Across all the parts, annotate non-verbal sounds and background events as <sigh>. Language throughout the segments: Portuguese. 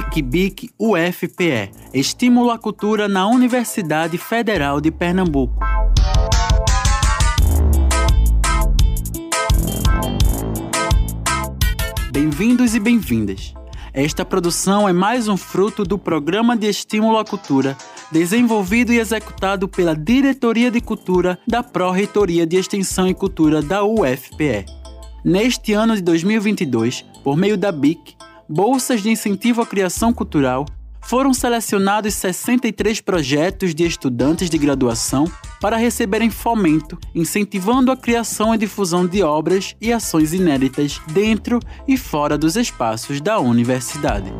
ECBIC UFPE Estímulo à Cultura na Universidade Federal de Pernambuco. Bem-vindos e bem-vindas. Esta produção é mais um fruto do Programa de Estímulo à Cultura, desenvolvido e executado pela Diretoria de Cultura da Pró-Reitoria de Extensão e Cultura da UFPE. Neste ano de 2022, por meio da BIC, Bolsas de Incentivo à Criação Cultural, foram selecionados 63 projetos de estudantes de graduação para receberem fomento, incentivando a criação e difusão de obras e ações inéditas dentro e fora dos espaços da universidade.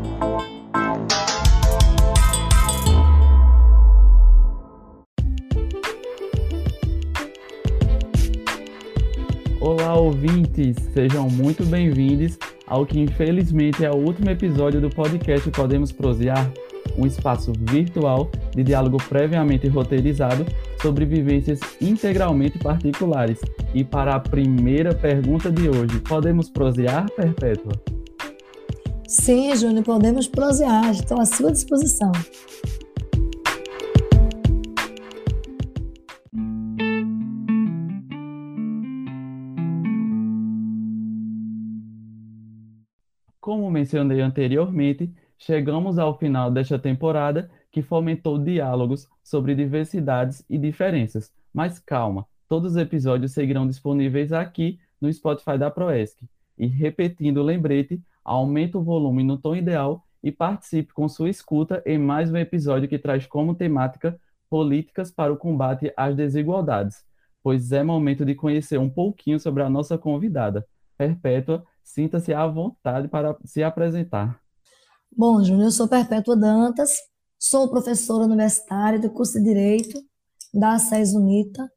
Olá, ouvintes! Sejam muito bem-vindos ao que infelizmente é o último episódio do podcast Podemos Prosear, um espaço virtual de diálogo previamente roteirizado sobre vivências integralmente particulares. E para a primeira pergunta de hoje, podemos prosear, Perpétua? Sim, Júnior, podemos prosear, estou à sua disposição. Como mencionei anteriormente, chegamos ao final desta temporada que fomentou diálogos sobre diversidades e diferenças. Mas calma, todos os episódios seguirão disponíveis aqui no Spotify da Proesc. E repetindo o lembrete, aumente o volume no tom ideal e participe com sua escuta em mais um episódio que traz como temática políticas para o combate às desigualdades, pois é momento de conhecer um pouquinho sobre a nossa convidada. Perpétua, sinta-se à vontade para se apresentar. Bom, Júnior, eu sou Perpétua Dantas, sou professora universitária do curso de Direito da SES UNITA,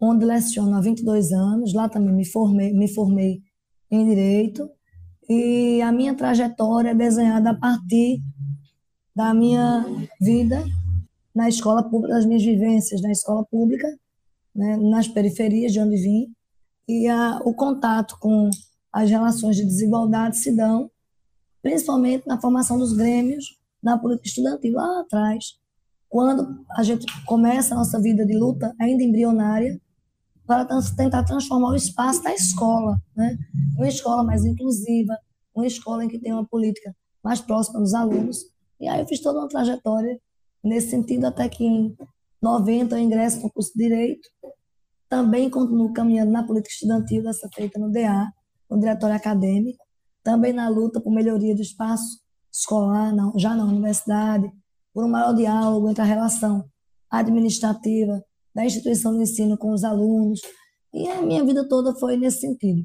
onde leciono há 22 anos. Lá também me formei, me formei em Direito. E a minha trajetória é desenhada a partir da minha vida na escola pública, das minhas vivências na escola pública, né, nas periferias de onde vim, e a, o contato com as relações de desigualdade se dão principalmente na formação dos grêmios na política estudantil lá atrás, quando a gente começa a nossa vida de luta ainda embrionária para tentar transformar o espaço da escola, né? Uma escola mais inclusiva, uma escola em que tem uma política mais próxima dos alunos. E aí eu fiz toda uma trajetória nesse sentido até que em 90 eu ingresso no curso de Direito. Também continuo caminhando na política estudantil, dessa feita no DA, no Diretório Acadêmico também na luta por melhoria do espaço escolar, não, já na universidade, por um maior diálogo entre a relação administrativa da instituição de ensino com os alunos. E a minha vida toda foi nesse sentido.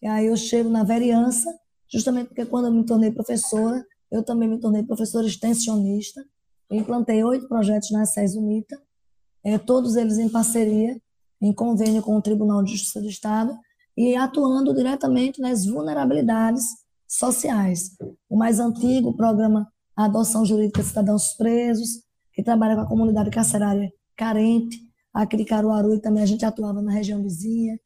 E aí eu chego na vereança, justamente porque quando eu me tornei professora, eu também me tornei professora extensionista. Implantei oito projetos na SES UNITA, é, todos eles em parceria, em convênio com o Tribunal de Justiça do Estado, e atuando diretamente nas vulnerabilidades sociais. O mais antigo, o programa Adoção Jurídica de Cidadãos Presos, que trabalha com a comunidade carcerária carente, aqui de Caruaru, e também a gente atuava na região vizinha,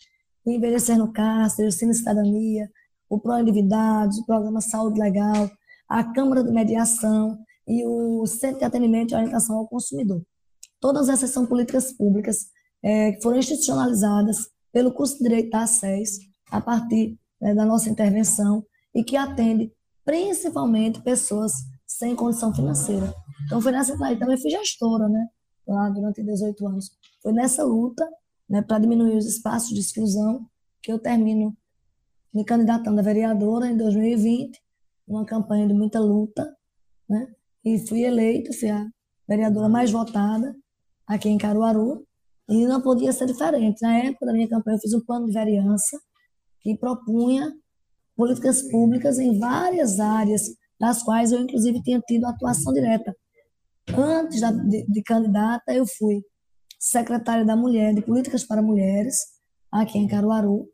o Envelhecer no Cárcere, o Cine Cidadania, o Pro Endividados, o Programa Saúde Legal, a Câmara de Mediação e o Centro de Atendimento e Orientação ao Consumidor. Todas essas são políticas públicas é, que foram institucionalizadas pelo curso de Direito da SES, a partir né, da nossa intervenção, e que atende principalmente pessoas sem condição financeira. Então, foi nessa aí também fui gestora, né, lá durante 18 anos. Foi nessa luta, né, para diminuir os espaços de exclusão, que eu termino me candidatando a vereadora em 2020, uma campanha de muita luta, né, e fui eleita, fui a vereadora mais votada aqui em Caruaru, e não podia ser diferente. Na época da minha campanha, eu fiz um plano de vereança que propunha políticas públicas em várias áreas, das quais eu, inclusive, tinha tido atuação direta. Antes de, de candidata, eu fui secretária da Mulher, de Políticas para Mulheres, aqui em Caruaru,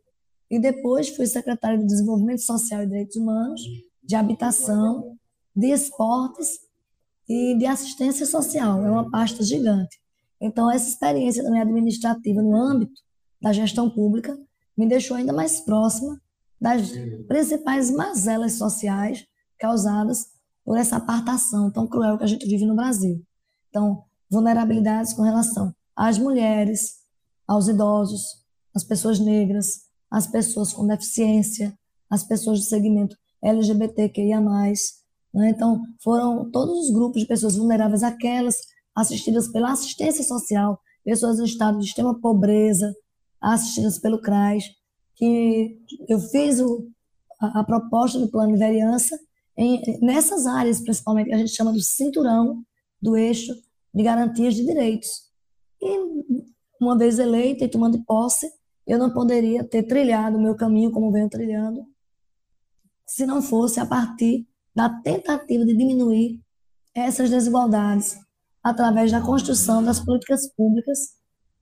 e depois fui secretária de Desenvolvimento Social e Direitos Humanos, de Habitação, de Esportes e de Assistência Social. É uma pasta gigante. Então, essa experiência também administrativa no âmbito da gestão pública me deixou ainda mais próxima das principais mazelas sociais causadas por essa apartação tão cruel que a gente vive no Brasil. Então, vulnerabilidades com relação às mulheres, aos idosos, às pessoas negras, às pessoas com deficiência, às pessoas do segmento LGBTQIA+. Né? Então, foram todos os grupos de pessoas vulneráveis, aquelas assistidas pela assistência social, pessoas em estado de extrema pobreza, assistidas pelo CRAS, que eu fiz o, a, a, proposta do plano de vereança em, nessas áreas, principalmente, que a gente chama do cinturão do eixo de garantias de direitos. E, uma vez eleita e tomando posse, eu não poderia ter trilhado o meu caminho como venho trilhando, se não fosse a partir da tentativa de diminuir essas desigualdades através da construção das políticas públicas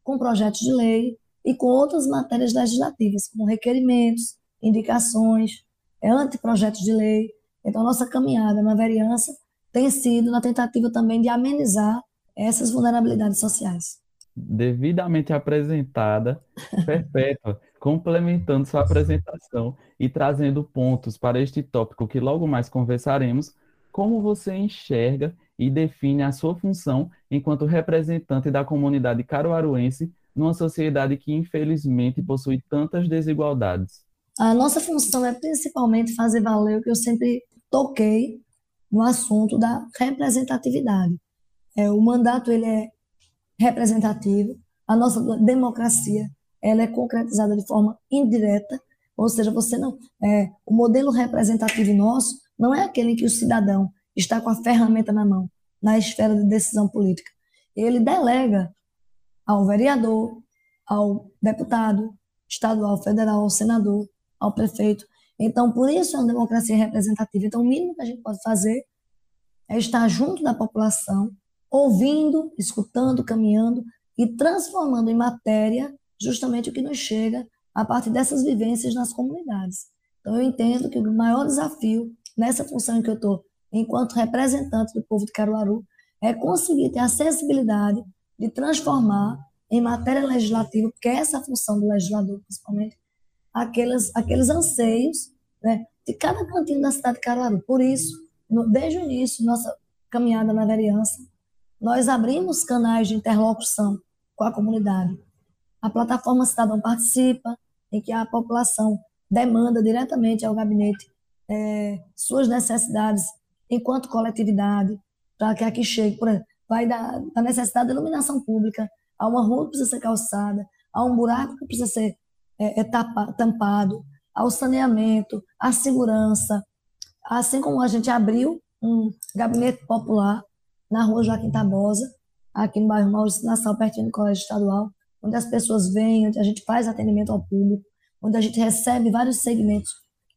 com projetos de lei e com outras matérias legislativas, como requerimentos, indicações, anteprojetos de lei. Então, nossa caminhada na vereança tem sido na tentativa também de amenizar essas vulnerabilidades sociais. Devidamente apresentada, <laughs> Perpétua, complementando sua apresentação e trazendo pontos para este tópico que logo mais conversaremos, como você enxerga e define a sua função enquanto representante da comunidade caruaruense numa sociedade que infelizmente possui tantas desigualdades? A nossa função é principalmente fazer valer o que eu sempre toquei no assunto da representatividade. É, o mandato ele é representativo, a nossa democracia ela é concretizada de forma indireta, ou seja, você não é, o modelo representativo nosso não é aquele em que o cidadão está com a ferramenta na mão, na esfera de decisão política. Ele delega ao vereador, ao deputado estadual, federal, ao senador, ao prefeito. Então, por isso é uma democracia representativa. Então, o mínimo que a gente pode fazer é estar junto da população, ouvindo, escutando, caminhando e transformando em matéria justamente o que nos chega a partir dessas vivências nas comunidades. Então, eu entendo que o maior desafio nessa função em que eu estou, enquanto representante do povo de Caruaru, é conseguir ter acessibilidade de transformar em matéria legislativa, porque é essa a função do legislador, principalmente, aqueles, aqueles anseios né, de cada cantinho da cidade de Caruaru. Por isso, no, desde o início, nossa caminhada na vereança, nós abrimos canais de interlocução com a comunidade. A plataforma Cidadão Participa, em que a população demanda diretamente ao gabinete é, suas necessidades enquanto coletividade, para que aqui chegue, por exemplo, vai da, da necessidade de iluminação pública, a uma rua que precisa ser calçada, a um buraco que precisa ser é, é, tapa, tampado, ao saneamento, à segurança, assim como a gente abriu um gabinete popular na rua Joaquim Tabosa, aqui no bairro Maurício Nassau, pertinho do Colégio Estadual, onde as pessoas vêm, onde a gente faz atendimento ao público, onde a gente recebe vários segmentos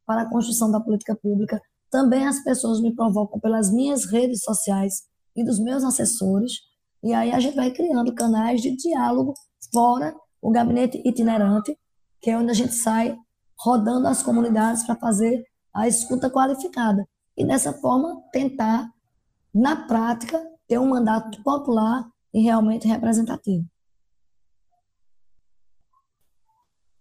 para a construção da política pública. Também as pessoas me provocam pelas minhas redes sociais, e dos meus assessores. E aí a gente vai criando canais de diálogo fora o gabinete itinerante, que é onde a gente sai rodando as comunidades para fazer a escuta qualificada. E dessa forma tentar, na prática, ter um mandato popular e realmente representativo.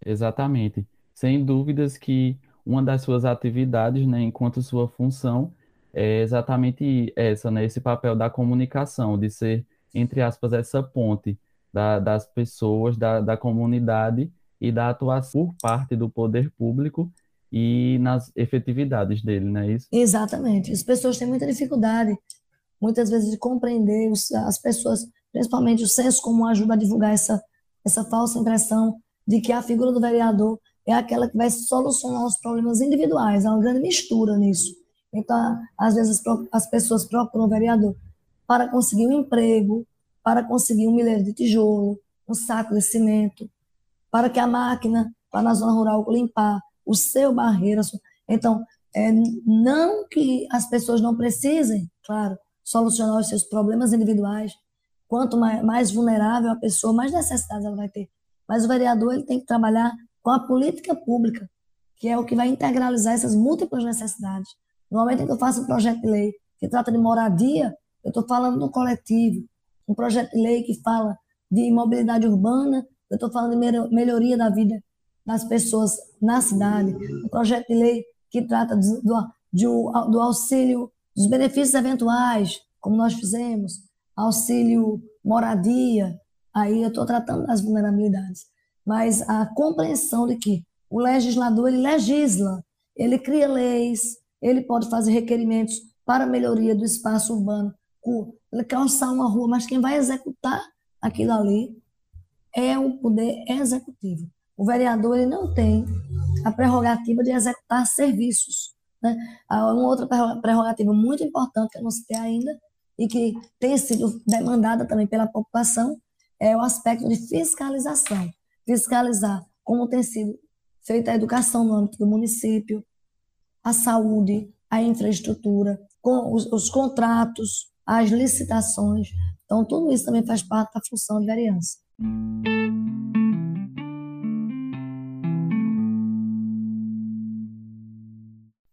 Exatamente. Sem dúvidas que uma das suas atividades, né, enquanto sua função, é exatamente essa, né? Esse papel da comunicação, de ser, entre aspas, essa ponte da, das pessoas, da, da comunidade e da atuação por parte do poder público e nas efetividades dele, não é isso? Exatamente. As pessoas têm muita dificuldade, muitas vezes, de compreender os, as pessoas, principalmente o senso comum ajuda a divulgar essa, essa falsa impressão de que a figura do vereador é aquela que vai solucionar os problemas individuais. Há uma grande mistura nisso. Então, às vezes, as pessoas procuram o vereador para conseguir um emprego, para conseguir um milheiro de tijolo, um saco de cimento, para que a máquina vá na zona rural limpar o seu barreiro. Então, é, não que as pessoas não precisem, claro, solucionar os seus problemas individuais. Quanto mais, mais vulnerável a pessoa, mais necessidades ela vai ter. Mas o vereador ele tem que trabalhar com a política pública, que é o que vai integralizar essas múltiplas necessidades. No momento em que eu faço um projeto de lei que trata de moradia, eu estou falando do coletivo. Um projeto de lei que fala de mobilidade urbana, eu estou falando de melhoria da vida das pessoas na cidade. Um projeto de lei que trata do, do, do auxílio dos benefícios eventuais, como nós fizemos, auxílio moradia, aí eu estou tratando das vulnerabilidades, mas a compreensão de que o legislador ele legisla, ele cria leis, ele pode fazer requerimentos para melhoria do espaço urbano, ele calçar uma rua, mas quem vai executar aquilo ali é o poder executivo. O vereador ele não tem a prerrogativa de executar serviços. Né? Uma outra prerrogativa muito importante que eu não citei ainda e que tem sido demandada também pela população é o aspecto de fiscalização. Fiscalizar como tem sido feita a educação no âmbito do município, a saúde, a infraestrutura, com os, os contratos, as licitações. Então, tudo isso também faz parte da função de vereança.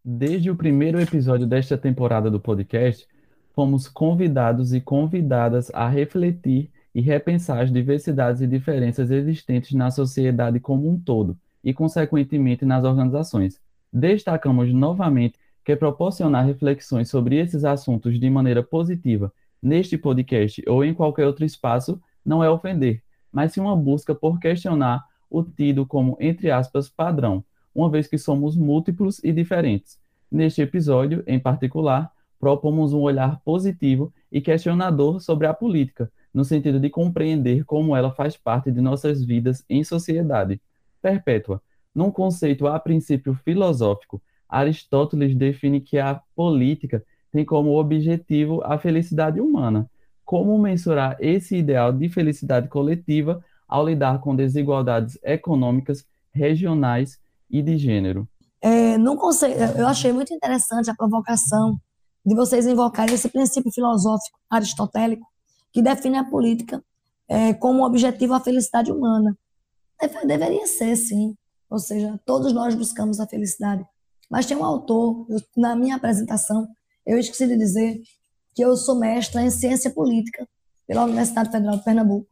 Desde o primeiro episódio desta temporada do podcast, fomos convidados e convidadas a refletir e repensar as diversidades e diferenças existentes na sociedade como um todo e, consequentemente, nas organizações. Destacamos novamente que proporcionar reflexões sobre esses assuntos de maneira positiva neste podcast ou em qualquer outro espaço não é ofender, mas sim uma busca por questionar o tido como, entre aspas, padrão, uma vez que somos múltiplos e diferentes. Neste episódio, em particular, propomos um olhar positivo e questionador sobre a política, no sentido de compreender como ela faz parte de nossas vidas em sociedade. Perpétua. Num conceito a princípio filosófico, Aristóteles define que a política tem como objetivo a felicidade humana. Como mensurar esse ideal de felicidade coletiva ao lidar com desigualdades econômicas, regionais e de gênero? É, no conceito, eu achei muito interessante a provocação de vocês invocarem esse princípio filosófico aristotélico que define a política é, como objetivo a felicidade humana. Deve, deveria ser, sim. Ou seja, todos nós buscamos a felicidade. Mas tem um autor, eu, na minha apresentação, eu esqueci de dizer que eu sou mestra em ciência política pela Universidade Federal de Pernambuco.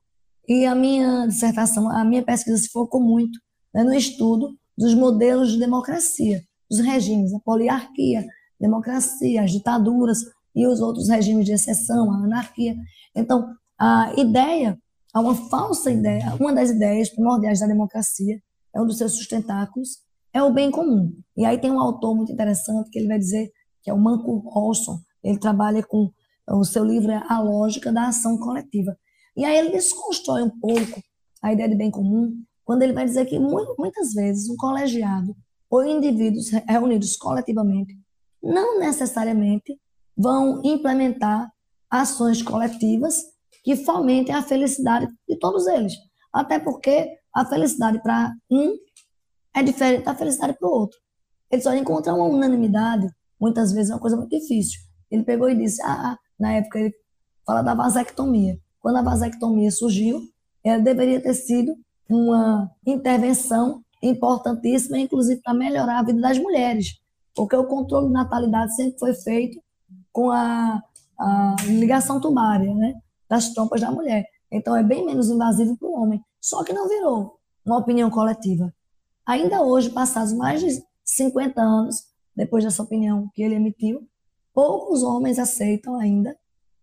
E a minha dissertação, a minha pesquisa se focou muito né, no estudo dos modelos de democracia, dos regimes, a poliarquia, democracia, as ditaduras e os outros regimes de exceção, a anarquia. Então, a ideia, há uma falsa ideia, uma das ideias primordiais da democracia, é um dos seus sustentáculos, é o bem comum. E aí tem um autor muito interessante que ele vai dizer, que é o Manco Olson, ele trabalha com, o seu livro é A Lógica da Ação Coletiva. E aí ele desconstrói um pouco a ideia de bem comum, quando ele vai dizer que muitas vezes um colegiado ou indivíduos reunidos coletivamente não necessariamente vão implementar ações coletivas que fomentem a felicidade de todos eles. Até porque a felicidade para um é diferente da felicidade para o outro. Ele só encontra uma unanimidade, muitas vezes é uma coisa muito difícil. Ele pegou e disse, ah, na época ele fala da vasectomia. Quando a vasectomia surgiu, ela deveria ter sido uma intervenção importantíssima, inclusive para melhorar a vida das mulheres, porque o controle de natalidade sempre foi feito com a, a ligação tubária, né, das trompas da mulher. Então é bem menos invasivo para o homem. Só que não virou uma opinião coletiva. Ainda hoje, passados mais de 50 anos depois dessa opinião que ele emitiu, poucos homens aceitam ainda,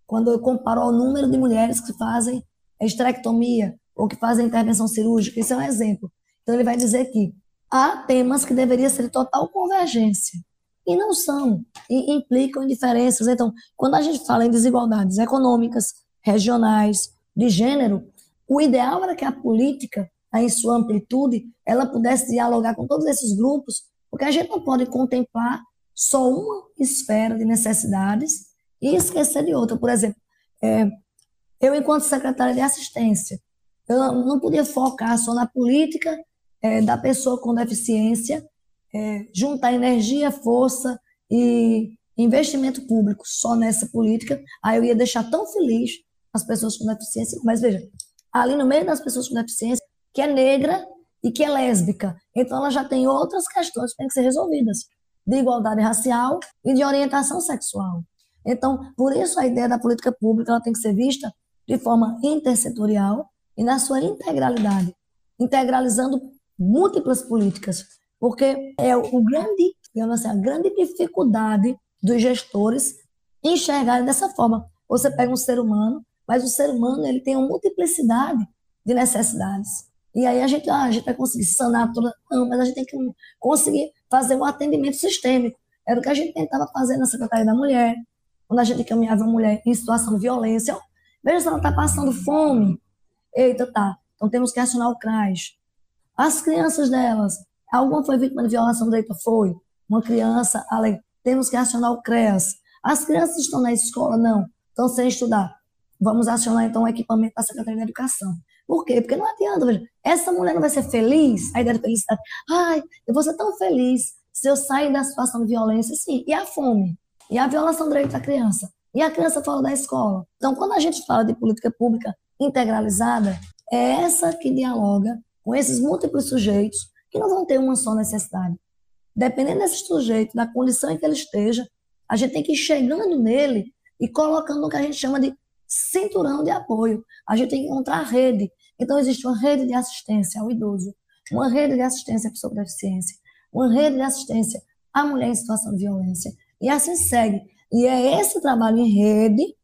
quando eu comparo ao número de mulheres que fazem esterectomia ou que fazem intervenção cirúrgica. Isso é um exemplo. Então, ele vai dizer que há temas que deveriam ser total convergência e não são, e implicam diferenças. Então, quando a gente fala em desigualdades econômicas, regionais, de gênero, o ideal era que a política, em sua amplitude, ela pudesse dialogar com todos esses grupos, porque a gente não pode contemplar só uma esfera de necessidades e esquecer de outra. Por exemplo, é, eu, enquanto secretária de assistência, eu não podia focar só na política é, da pessoa com deficiência, é, juntar energia, força e investimento público só nessa política, aí eu ia deixar tão feliz as pessoas com deficiência. Mas veja, ali no meio das pessoas com deficiência, que é negra e que é lésbica, então ela já tem outras questões que têm que ser resolvidas, de igualdade racial e de orientação sexual. Então, por isso a ideia da política pública ela tem que ser vista de forma intersetorial e na sua integralidade, integralizando múltiplas políticas, porque é o grande, digamos assim, a grande dificuldade dos gestores enxergarem dessa forma. Você pega um ser humano, mas o ser humano ele tem uma multiplicidade de necessidades. E aí a gente, ah, a gente vai conseguir sanar toda. Não, mas a gente tem que conseguir fazer um atendimento sistêmico. Era o que a gente tentava fazer na Secretaria da Mulher, quando a gente encaminhava a mulher em situação de violência. Veja se ela está passando fome. Eita, tá. Então temos que acionar o CRAS. As crianças delas, alguma foi vítima de violação do direito? Foi. Uma criança, além, temos que acionar o CREAS. As crianças estão na escola? Não. Estão sem estudar. Vamos acionar então o equipamento da Secretaria da Educação. Por quê? Porque não adianta, veja, essa mulher não vai ser feliz, a ideia de felicidade. Ai, eu vou ser tão feliz se eu sair da situação de violência, sim. E a fome? E a violação do direito da criança? E a criança fala da escola? Então, quando a gente fala de política pública integralizada, é essa que dialoga com esses múltiplos sujeitos que não vão ter uma só necessidade. Dependendo desse sujeito, da condição em que ele esteja, a gente tem que ir chegando nele e colocando o que a gente chama de cinturão de apoio. A gente tem que encontrar rede. Então, existe uma rede de assistência ao idoso, uma rede de assistência à pessoa com deficiência, uma rede de assistência à mulher em situação de violência. E assim segue. E é esse trabalho em rede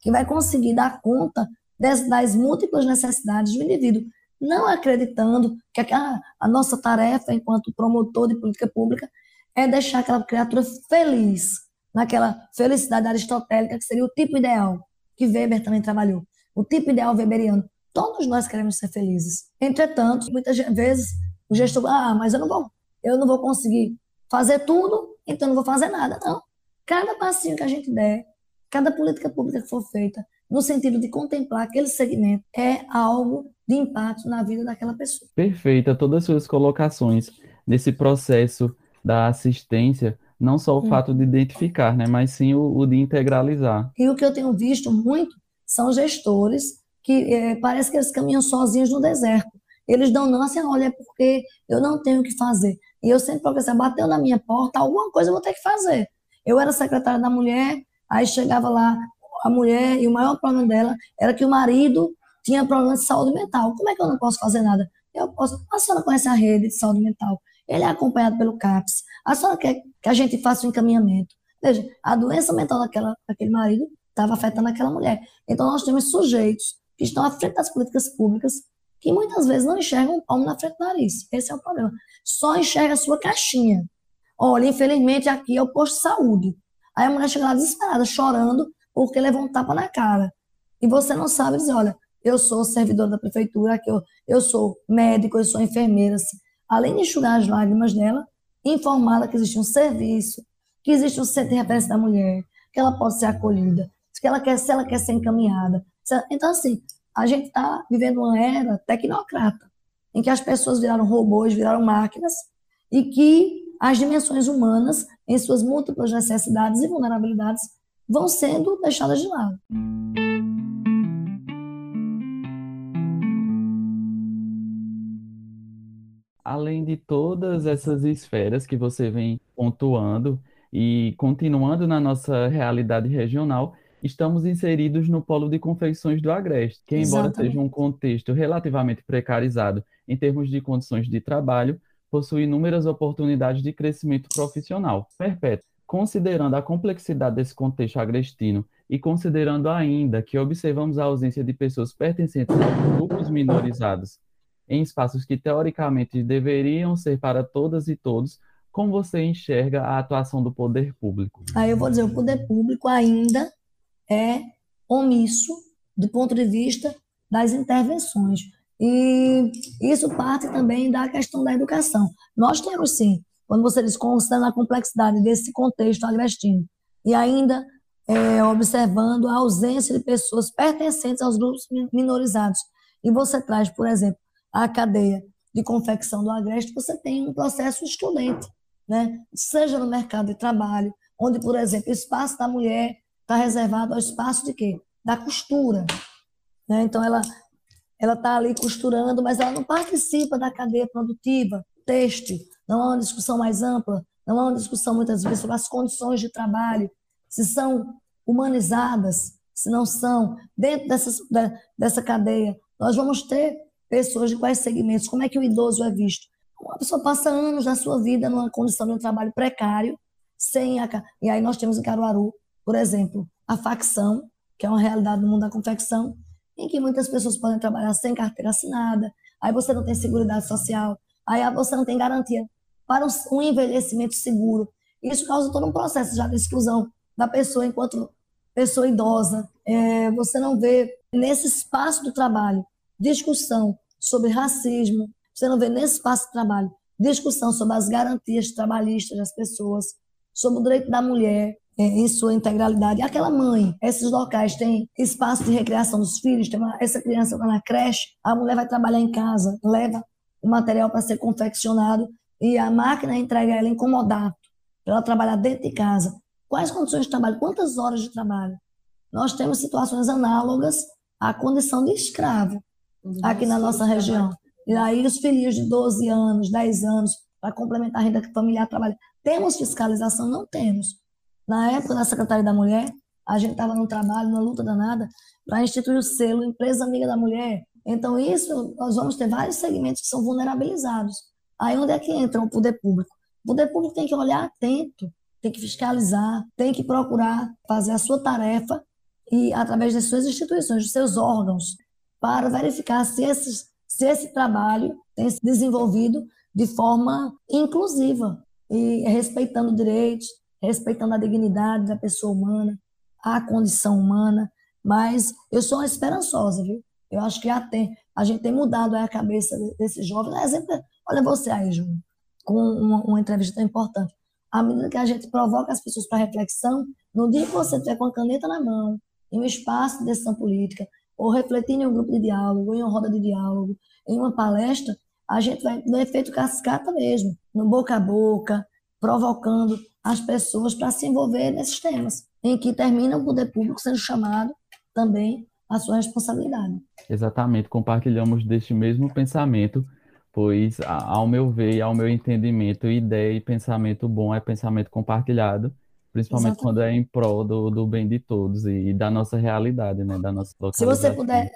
que vai conseguir dar conta das, das múltiplas necessidades do indivíduo, não acreditando que a, a nossa tarefa enquanto promotor de política pública é deixar aquela criatura feliz, naquela felicidade aristotélica que seria o tipo ideal que Weber também trabalhou. O tipo ideal weberiano. Todos nós queremos ser felizes. Entretanto, muitas vezes o gestor, ah, mas eu não vou, eu não vou conseguir fazer tudo, então não vou fazer nada. Não. Cada passinho que a gente der, cada política pública que for feita, no sentido de contemplar aquele segmento, é algo de impacto na vida daquela pessoa. Perfeita, todas as suas colocações nesse processo da assistência não só o hum. fato de identificar, né, mas sim o, o, de integralizar. E o que eu tenho visto muito são gestores que é, parece que eles caminham sozinhos no deserto. Eles dão não assim, olha, é porque eu não tenho o que fazer. E eu sempre pensei, bateu na minha porta, alguma coisa eu vou ter que fazer. Eu era secretária da mulher, aí chegava lá a mulher e o maior problema dela era que o marido tinha problema de saúde mental. Como é que eu não posso fazer nada? Eu posso. A senhora conhece a rede de saúde mental? Ele é acompanhado pelo CAPS. A senhora quer que a gente faça um encaminhamento. Veja, a doença mental daquela, daquele marido estava afetando aquela mulher. Então, nós temos sujeitos que estão à frente das políticas públicas que muitas vezes não enxergam um palmo na frente do nariz. Esse é o problema. Só enxerga a sua caixinha. Olha, infelizmente aqui é o posto de saúde. Aí a mulher chega lá desesperada, chorando, porque levou um tapa na cara. E você não sabe dizer, olha, eu sou servidor da prefeitura, aqui eu, eu sou médico, eu sou enfermeira. Assim além de enxugar as lágrimas dela, informá-la que existe um serviço, que existe um centro de referência da mulher, que ela pode ser acolhida, que ela quer, se ela quer ser encaminhada. Então, assim, a gente está vivendo uma era tecnocrata, em que as pessoas viraram robôs, viraram máquinas, e que as dimensões humanas, em suas múltiplas necessidades e vulnerabilidades, vão sendo deixadas de lado. Além de todas essas esferas que você vem pontuando e continuando na nossa realidade regional, estamos inseridos no polo de confecções do Agreste, que, embora Exatamente. seja um contexto relativamente precarizado em termos de condições de trabalho, possui inúmeras oportunidades de crescimento profissional. Perpétuo, considerando a complexidade desse contexto agrestino e considerando ainda que observamos a ausência de pessoas pertencentes a grupos minorizados em espaços que teoricamente deveriam ser para todas e todos, como você enxerga a atuação do poder público? Aí eu vou dizer, o poder público ainda é omisso do ponto de vista das intervenções. E isso parte também da questão da educação. Nós temos sim, quando você diz considerando a complexidade desse contexto agrestino, e ainda é, observando a ausência de pessoas pertencentes aos grupos minorizados. E você traz, por exemplo, a cadeia de confecção do agreste, você tem um processo excludente, né? seja no mercado de trabalho, onde, por exemplo, o espaço da mulher está reservado ao espaço de quê? Da costura. Né? Então, ela ela está ali costurando, mas ela não participa da cadeia produtiva, texto, não há uma discussão mais ampla, não há uma discussão muitas vezes sobre as condições de trabalho, se são humanizadas, se não são. Dentro dessas, dessa cadeia, nós vamos ter pessoas de quais segmentos, como é que o idoso é visto. Uma pessoa passa anos da sua vida numa condição de um trabalho precário, sem a... e aí nós temos em Caruaru por exemplo, a facção, que é uma realidade no mundo da confecção, em que muitas pessoas podem trabalhar sem carteira assinada, aí você não tem segurança social, aí você não tem garantia para um envelhecimento seguro. Isso causa todo um processo já de exclusão da pessoa enquanto pessoa idosa. É, você não vê nesse espaço do trabalho discussão sobre racismo, você não vê nesse espaço de trabalho discussão sobre as garantias trabalhistas das pessoas, sobre o direito da mulher é, em sua integralidade. Aquela mãe, esses locais têm espaço de recreação dos filhos, tem uma, essa criança está na creche, a mulher vai trabalhar em casa, leva o material para ser confeccionado e a máquina entrega ela em comodato, para ela trabalhar dentro de casa. Quais condições de trabalho? Quantas horas de trabalho? Nós temos situações análogas à condição de escravo aqui na nossa região. E aí os filhos de 12 anos, 10 anos, para complementar a renda familiar trabalho. Temos fiscalização? Não temos. Na época da Secretaria da Mulher, a gente estava no trabalho, numa luta danada, para instituir o selo Empresa Amiga da Mulher. Então, isso, nós vamos ter vários segmentos que são vulnerabilizados. Aí, onde é que entra o poder público? O poder público tem que olhar atento, tem que fiscalizar, tem que procurar fazer a sua tarefa e através das suas instituições, dos seus órgãos, para verificar se, esses, se esse trabalho tem se desenvolvido de forma inclusiva e respeitando direitos, respeitando a dignidade da pessoa humana, a condição humana. Mas eu sou esperançosa, viu? Eu acho que tem, a gente tem mudado a cabeça desses jovens. Exemplo, olha você aí, Júnior, com uma, uma entrevista tão importante. À medida que a gente provoca as pessoas para reflexão, no dia que você estiver com a caneta na mão, em um espaço de decisão política, ou refletindo em um grupo de diálogo, em uma roda de diálogo, em uma palestra, a gente vai no efeito cascata mesmo, no boca a boca, provocando as pessoas para se envolver nesses temas, em que termina o poder público sendo chamado também à sua responsabilidade. Exatamente, compartilhamos deste mesmo pensamento, pois, ao meu ver e ao meu entendimento, ideia e pensamento bom é pensamento compartilhado, Principalmente Exatamente. quando é em prol do, do bem de todos e, da nossa realidade, né? Da nossa Se você puder,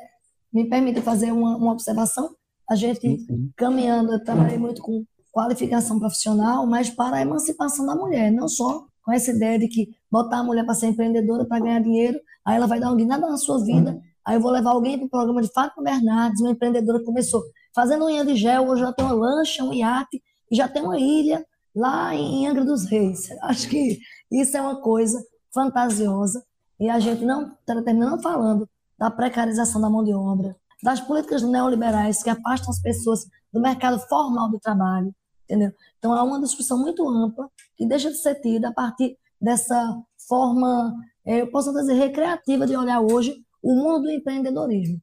me permite fazer uma, uma observação. A gente, sim, sim. caminhando, eu trabalhei muito com qualificação profissional, mas para a emancipação da mulher, não só com essa ideia de que botar a mulher para ser empreendedora, para ganhar dinheiro, aí ela vai dar uma guinada na sua vida, aí eu vou levar alguém para o programa de Fátima Bernardes, uma empreendedora que começou fazendo unha de gel, hoje ela tem uma lancha, um iate, e já tem uma ilha lá em Angra dos Reis. Acho que isso é uma coisa fantasiosa e a gente não está terminando falando da precarização da mão de obra, das políticas neoliberais que afastam as pessoas do mercado formal do trabalho, entendeu? Então há uma discussão muito ampla que deixa de ser tida a partir dessa forma, eh, eu posso dizer, recreativa de olhar hoje o mundo do empreendedorismo.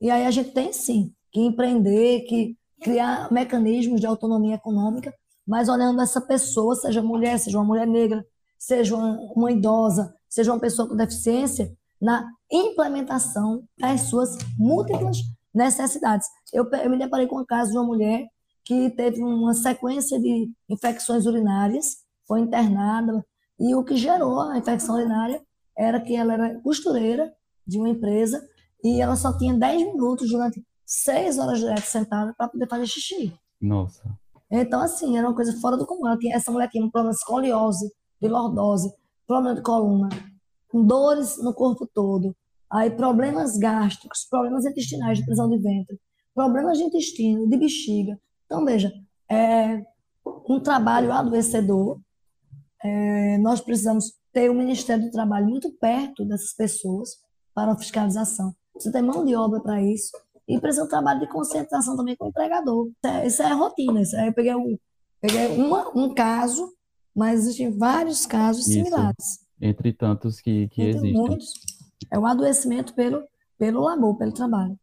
E aí a gente tem sim que empreender, que criar mecanismos de autonomia econômica, mas olhando essa pessoa, seja mulher, seja uma mulher negra, seja uma, idosa, seja uma pessoa com deficiência, na implementação das suas múltiplas necessidades. Eu, eu me deparei com o caso de uma mulher que teve uma sequência de infecções urinárias, foi internada, e o que gerou a infecção urinária era que ela era costureira de uma empresa e ela só tinha 10 minutos durante 6 horas direto sentada para poder fazer xixi. Nossa. Então, assim, era uma coisa fora do comum. Essa mulher tinha um problema de escoliose, de lordose, problema de coluna, dores no corpo todo, aí problemas gástricos, problemas intestinais de prisão de ventre, problemas de intestino, de bexiga. Então, veja, é um trabalho adoecedor. É, nós precisamos ter o Ministério do Trabalho muito perto dessas pessoas para a fiscalização. Você tem mão de obra para isso e precisa um trabalho de conscientização também com o empregador. Isso é, isso é rotina. Isso é, eu peguei, um, peguei uma, um caso mas existem vários casos Isso, similares. Entre tantos que, que entre existem. Muitos, é o adoecimento pelo, pelo labor, pelo trabalho.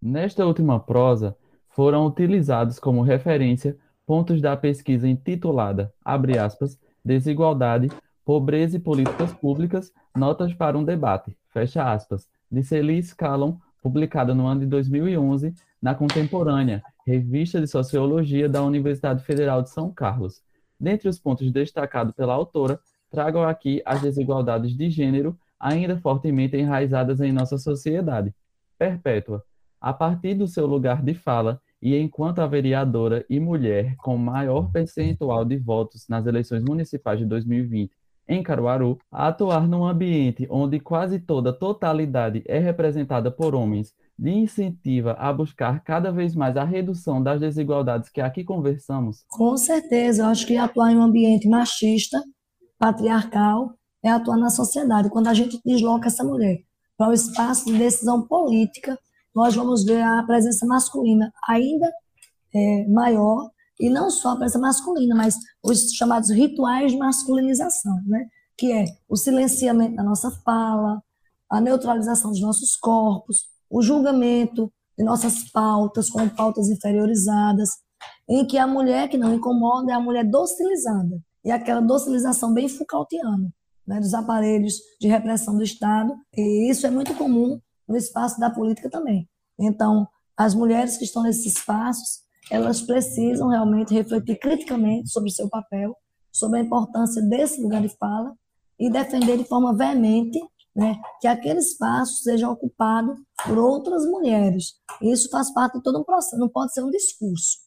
Nesta última prosa, foram utilizados como referência pontos da pesquisa intitulada, abre aspas, Desigualdade, Pobreza e Políticas Públicas, Notas para um Debate, fecha aspas, de Celis Callon, publicada no ano de 2011 na Contemporânea, revista de sociologia da Universidade Federal de São Carlos. Dentre os pontos destacados pela autora, trago aqui as desigualdades de gênero ainda fortemente enraizadas em nossa sociedade. Perpétua, a partir do seu lugar de fala e enquanto a vereadora e mulher com maior percentual de votos nas eleições municipais de 2020 em Caruaru, atuar num ambiente onde quase toda a totalidade é representada por homens lhe incentiva a buscar cada vez mais a redução das desigualdades que aqui conversamos? Com certeza, eu acho que atuar em um ambiente machista, patriarcal, é atuar na sociedade. Quando a gente desloca essa mulher para o espaço de decisão política, nós vamos ver a presença masculina ainda é, maior, e não só a presença masculina, mas os chamados rituais de masculinização, né? que é o silenciamento da nossa fala, a neutralização dos nossos corpos, o julgamento de nossas pautas como pautas inferiorizadas, em que a mulher que não incomoda é a mulher docilizada, e aquela docilização bem Foucaultiana, né, dos aparelhos de repressão do Estado, e isso é muito comum no espaço da política também. Então, as mulheres que estão nesses espaços, elas precisam realmente refletir criticamente sobre o seu papel, sobre a importância desse lugar de fala e defender de forma veemente né, que aquele espaço seja ocupado por outras mulheres. Isso faz parte de todo um processo, não pode ser um discurso.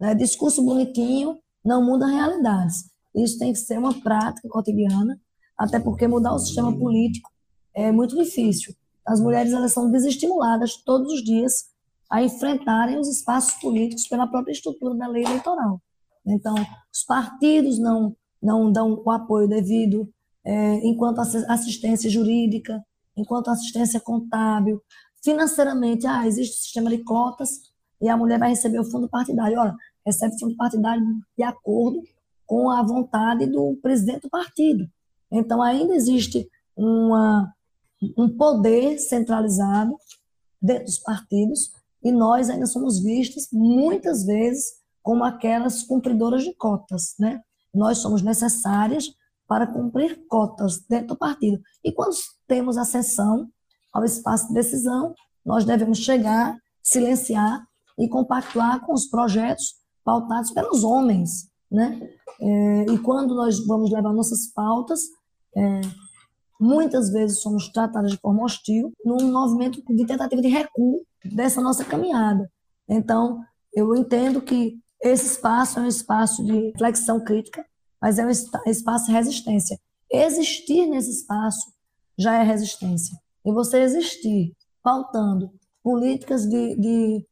Né? Discurso bonitinho não muda realidades. Isso tem que ser uma prática cotidiana, até porque mudar o sistema político é muito difícil. As mulheres elas são desestimuladas todos os dias a enfrentarem os espaços políticos pela própria estrutura da lei eleitoral. Então, os partidos não, não dão o apoio devido, é, enquanto assistência jurídica, enquanto assistência contábil, financeiramente, ah, existe um sistema de cotas e a mulher vai receber o fundo partidário. Olha, recebe fundo partidário de acordo com a vontade do presidente do partido. Então, ainda existe uma, um poder centralizado dentro dos partidos e nós ainda somos vistas muitas vezes como aquelas cumpridoras de cotas, né? Nós somos necessárias para cumprir cotas dentro do partido. E quando temos ascensão ao espaço de decisão, nós devemos chegar, silenciar e compactuar com os projetos pautados pelos homens, né? É, e quando nós vamos levar nossas pautas, é, muitas vezes somos tratadas de forma hostil, num movimento de tentativa de recuo dessa nossa caminhada. Então, eu entendo que esse espaço é um espaço de flexão crítica, mas é um espaço de resistência. Existir nesse espaço já é resistência. E você existir pautando políticas de, de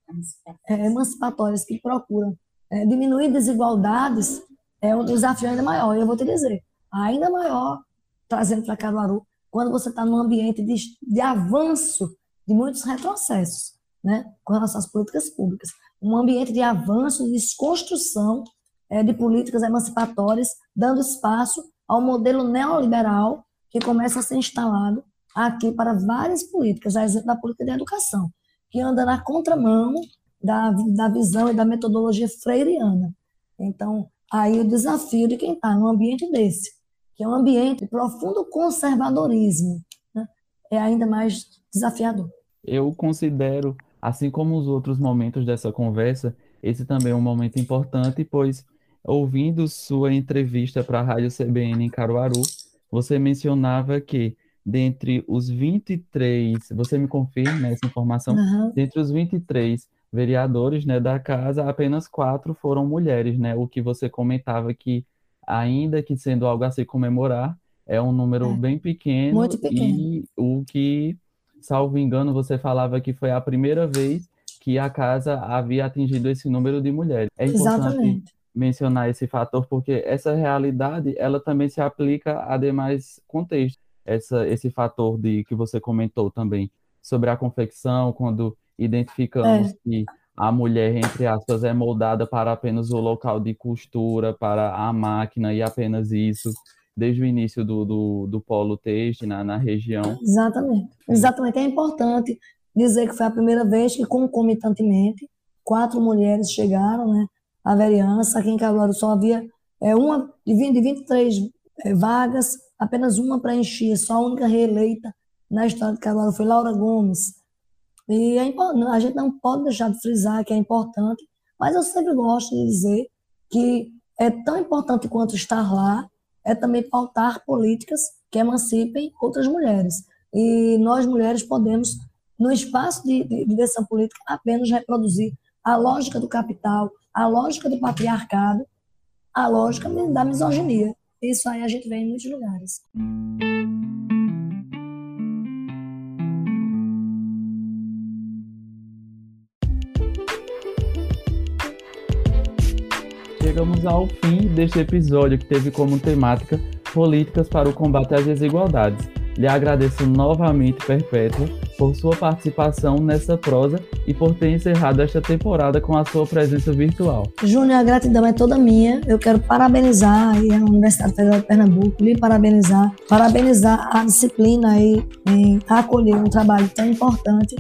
é, emancipatórias que procuram é, diminuir desigualdades é um desafio ainda maior. E eu vou te dizer, ainda maior, trazendo para Caruaru, quando você está num ambiente de, de avanço de muitos retrocessos né, com relação às políticas públicas. Um ambiente de avanço, de desconstrução é, de políticas emancipatórias, dando espaço ao modelo neoliberal que começa a ser instalado aqui para várias políticas, a exemplo da política de educação, que anda na contramão da, da visão e da metodologia freiriana. Então, aí o desafio de quem está num ambiente desse, que é um ambiente de profundo conservadorismo, né, é ainda mais desafiador. Eu considero, assim como os outros momentos dessa conversa, esse também é um momento importante, pois ouvindo sua entrevista para a Rádio CBN em Caruaru, você mencionava que dentre os 23, você me confirma essa informação? Uhum. Dentre os 23 vereadores né, da casa, apenas quatro foram mulheres, né? O que você comentava que, ainda que sendo algo a se comemorar, é um número é. bem pequeno, pequeno. E o que, salvo engano, você falava que foi a primeira vez que a casa havia atingido esse número de mulheres. É importante Exatamente mencionar esse fator, porque essa realidade, ela também se aplica a demais contextos. Essa, esse fator de que você comentou também sobre a confecção, quando identificamos é. que a mulher, entre aspas, é moldada para apenas o local de costura, para a máquina e apenas isso, desde o início do, do, do polo têxtil na, na região. Exatamente. Exatamente. É importante dizer que foi a primeira vez que, concomitantemente, quatro mulheres chegaram, né? a vereança. Aqui em Caruaru só havia é, uma de 20, de 23 é, vagas, apenas uma preenchia, só a única reeleita na história de Caruaru foi Laura Gomes. E é, a gente não pode deixar de frisar que é importante, mas eu sempre gosto de dizer que é tão importante quanto estar lá, é também pautar políticas que emancipem outras mulheres. E nós, mulheres, podemos, no espaço de, de, de política, apenas reproduzir a lógica do capital, a lógica do patriarcado, a lógica da misoginia. Isso aí a gente vê em muitos lugares. Chegamos ao fim deste episódio que teve como temática políticas para o combate às desigualdades. Lhe agradeço novamente, Perpétua, por sua participação nessa prosa e por ter encerrado esta temporada com a sua presença virtual. Júnior, a gratidão é toda minha. Eu quero parabenizar a Universidade Federal de Pernambuco, lhe parabenizar, parabenizar a disciplina aí em acolher um trabalho tão importante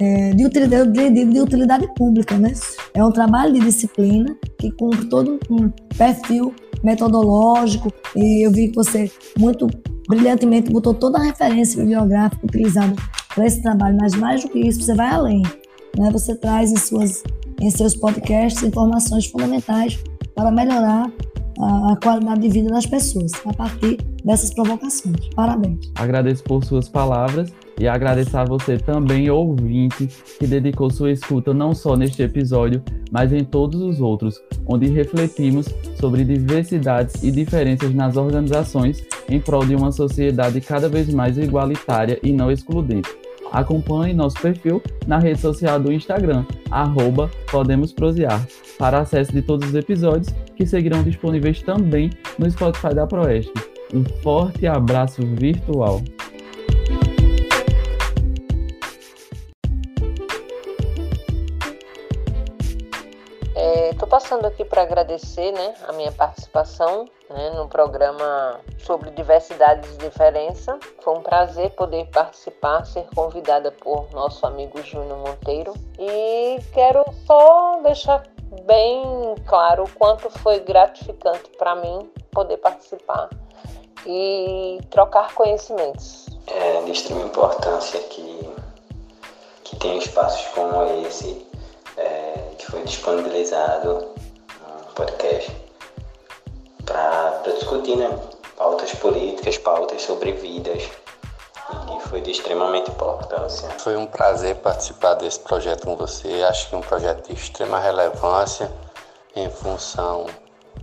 é, de, utilidade, de, de, utilidade pública, né? É um trabalho de disciplina que cumpre todo um perfil metodológico e eu vi que você muito brilhantemente botou toda a referência bibliográfica utilizada para esse trabalho, mas mais do que isso, você vai além. Né? Você traz em, suas, em seus podcasts informações fundamentais para melhorar a, qualidade de vida das pessoas a partir dessas provocações. Parabéns. Agradeço por suas palavras e agradeço a você também, ouvinte, que dedicou sua escuta não só neste episódio, mas em todos os outros, onde refletimos sobre diversidades e diferenças nas organizações em prol de uma sociedade cada vez mais igualitária e não excludente. Acompanhe nosso perfil na rede social do Instagram, arroba para acesso de todos os episódios que seguirão disponíveis também no Spotify da Proeste. Um forte abraço virtual. Passando aqui para agradecer né, a minha participação né, no programa sobre diversidade e diferença. Foi um prazer poder participar, ser convidada por nosso amigo Júnior Monteiro. E quero só deixar bem claro o quanto foi gratificante para mim poder participar e trocar conhecimentos. É de extrema importância que, que tenha espaços como esse é, que foi disponibilizado no podcast para discutir né, pautas políticas, pautas sobre vidas e foi de extremamente importância. Foi um prazer participar desse projeto com você. Acho que é um projeto de extrema relevância em função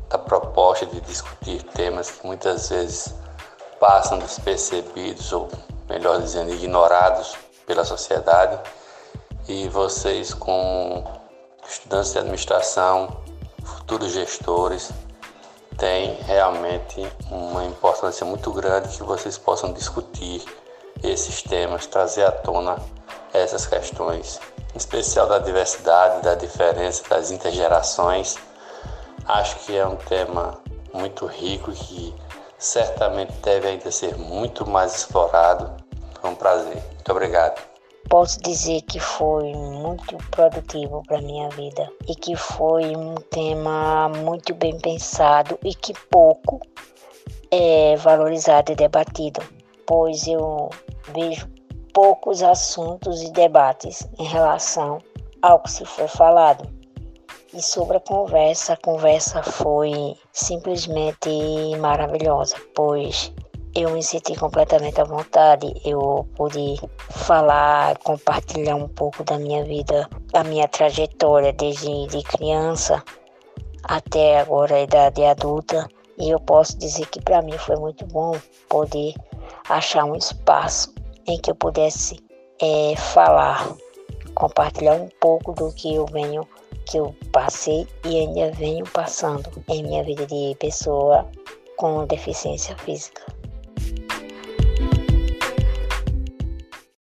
da proposta de discutir temas que muitas vezes passam despercebidos ou, melhor dizendo, ignorados pela sociedade e vocês, como estudantes de administração, futuros gestores, têm realmente uma importância muito grande que vocês possam discutir esses temas, trazer à tona essas questões, em especial da diversidade, da diferença, das intergerações. Acho que é um tema muito rico que certamente deve ainda ser muito mais explorado. Foi um prazer. Muito obrigado posso dizer que foi muito produtivo para minha vida e que foi um tema muito bem pensado e que pouco é valorizado e debatido, pois eu vejo poucos assuntos e debates em relação ao que se foi falado. E sobre a conversa, a conversa foi simplesmente maravilhosa, pois eu me senti completamente à vontade. Eu pude falar, compartilhar um pouco da minha vida, a minha trajetória desde de criança até agora a idade adulta. E eu posso dizer que para mim foi muito bom poder achar um espaço em que eu pudesse é, falar, compartilhar um pouco do que eu venho, que eu passei e ainda venho passando em minha vida de pessoa com deficiência física.